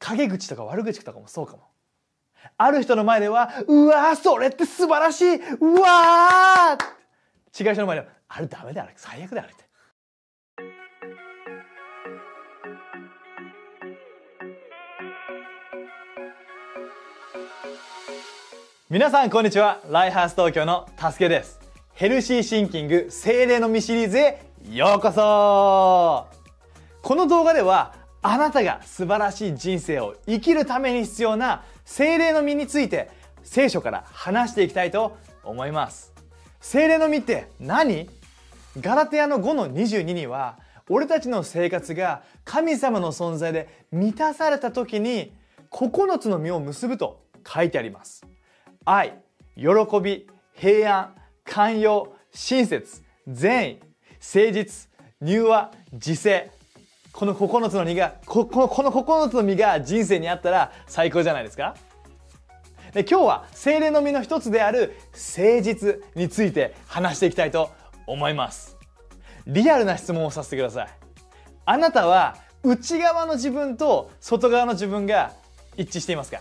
陰口とか悪口とかもそうかも。ある人の前ではうわーそれって素晴らしいうわー違う人の前ではあれダメだあれ最悪だあれって。皆さんこんにちは。ライハース東京のたすけです。ヘルシーシンキング精霊の実シリーズへようこそ。この動画ではあなたが素晴らしい人生を生きるために必要な精霊の実について聖書から話していきたいと思います。精霊の実って何？ガラテアの5の22には俺たちの生活が神様の存在で満たされた時に9つの実を結ぶと書いてあります。愛喜び平安寛容親切善意誠実柔和自制。この9つの実がここのこの9つの実が人生にあったら最高じゃないですか？で今日は精霊の実の一つである誠実について話していきたいと思います。リアルな質問をさせてください。あなたは内側の自分と外側の自分が一致していますか？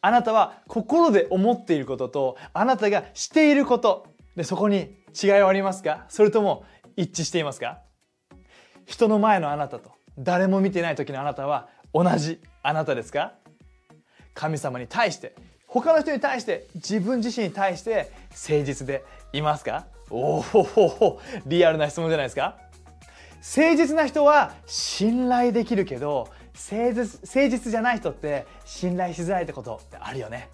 あなたは心で思っていることとあなたがしていることでそこに違いはありますか？それとも一致していますか？人の前のあなたと誰も見てない時のあなたは同じあなたですか？神様に対して他の人に対して自分自身に対して誠実でいますか？おおリアルな質問じゃないですか？誠実な人は信頼できるけど誠実誠実じゃない人って信頼しづらいってことってあるよね。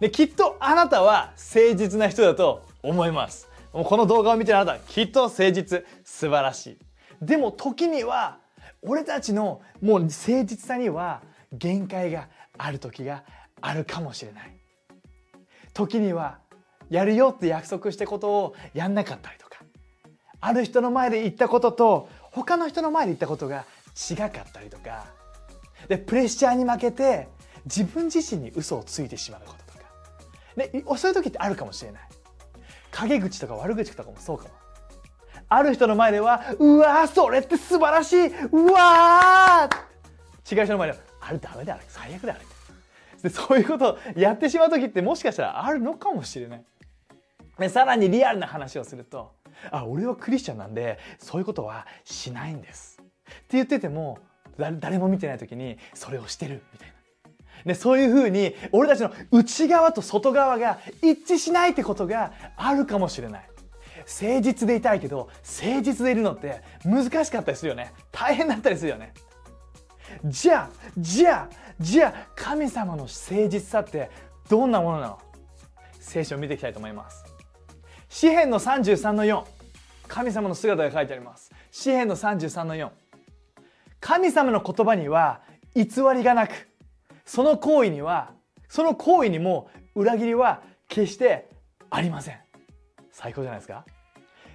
できっとあなたは誠実な人だと思います。もうこの動画を見てるあなたきっと誠実素晴らしい。でも時には俺たちのもう誠実さには限界がある時があるかもしれない。時にはやるよって約束したことをやんなかったりとか。ある人の前で言ったことと他の人の前で言ったことが違かったりとか。でプレッシャーに負けて自分自身に嘘をついてしまうこととか。でそういう時ってあるかもしれない。陰口とか悪口とかもそうかも。ある人の前ではうわそれって素晴らしいうわ違う人の前ではあれダメだあれ最悪だあれ。でそういうことをやってしまう時ってもしかしたらあるのかもしれない。でさらにリアルな話をするとあ俺はクリスチャンなんでそういうことはしないんです。って言ってても誰も見てない時にそれをしてるみたいな。でそういうふうに俺たちの内側と外側が一致しないってことがあるかもしれない。誠実でいたいけど誠実でいるのって難しかったりするよね。大変だったりするよね。じゃあじゃあじゃあ神様の誠実さってどんなものなの？聖書を見ていきたいと思います。詩篇の33の4神様の姿が書いてあります。詩篇の33の4神様の言葉には偽りがなくその行為にはその行為にも裏切りは決してありません。最高じゃないですか？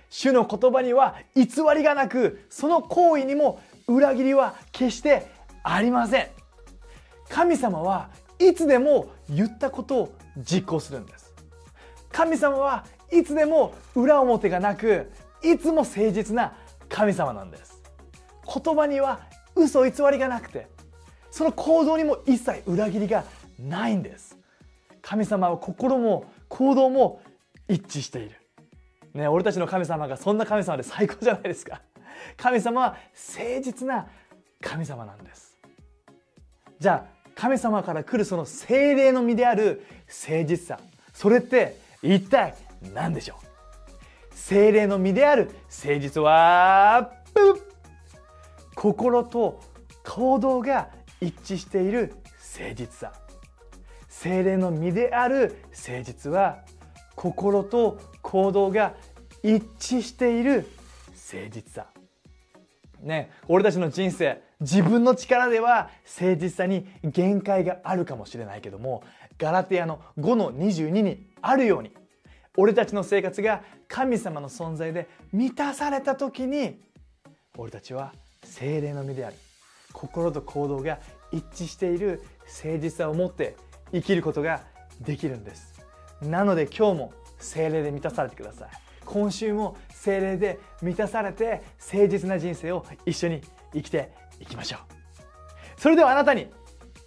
主の言葉には偽りがなくその行為にも裏切りは決してありません。神様はいつでも言ったことを実行するんです。神様はいつでも裏表がなくいつも誠実な神様なんです。言葉には嘘偽りがなくてその行動にも一切裏切りがないんです。神様は心も行動も一致している。ね、俺たちの神様がそんな神様で最高じゃないですか。神様は誠実な神様なんです。じゃあ神様から来るその精霊の実である誠実さそれって一体何でしょう？精霊の実である誠実は心と行動が一致している誠実さ。精霊の実である誠実は心と行動が一致している誠実さ。ね俺たちの人生自分の力では誠実さに限界があるかもしれないけどもガラテヤの5の22にあるように俺たちの生活が神様の存在で満たされた時に俺たちは精霊の身である心と行動が一致している誠実さを持って生きることができるんです。なので今日も精霊で満たされてください。今週も精霊で満たされて誠実な人生を一緒に生きていきましょう。それではあなたに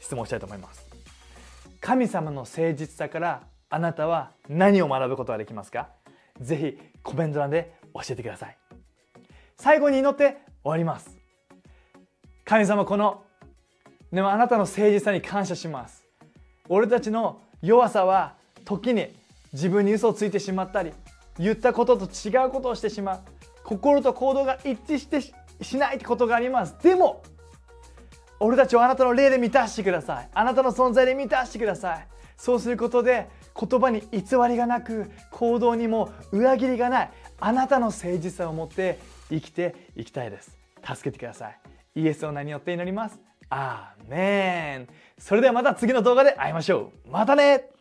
質問したいと思います。神様の誠実さからあなたは何を学ぶことができますか？ぜひコメント欄で教えてください。最後に祈って終わります。神様このでもあなたの誠実さに感謝します。俺たちの弱さは時に自分に嘘をついてしまったり言ったことと違うことをしてしまう。心と行動が一致してしないってことがあります。でも俺たちをあなたの霊で満たしてください。あなたの存在で満たしてください。そうすることで言葉に偽りがなく行動にも裏切りがないあなたの誠実さを持って生きていきたいです。助けてください。イエスの名によって祈ります。アーメン。それではまた次の動画で会いましょう。またね。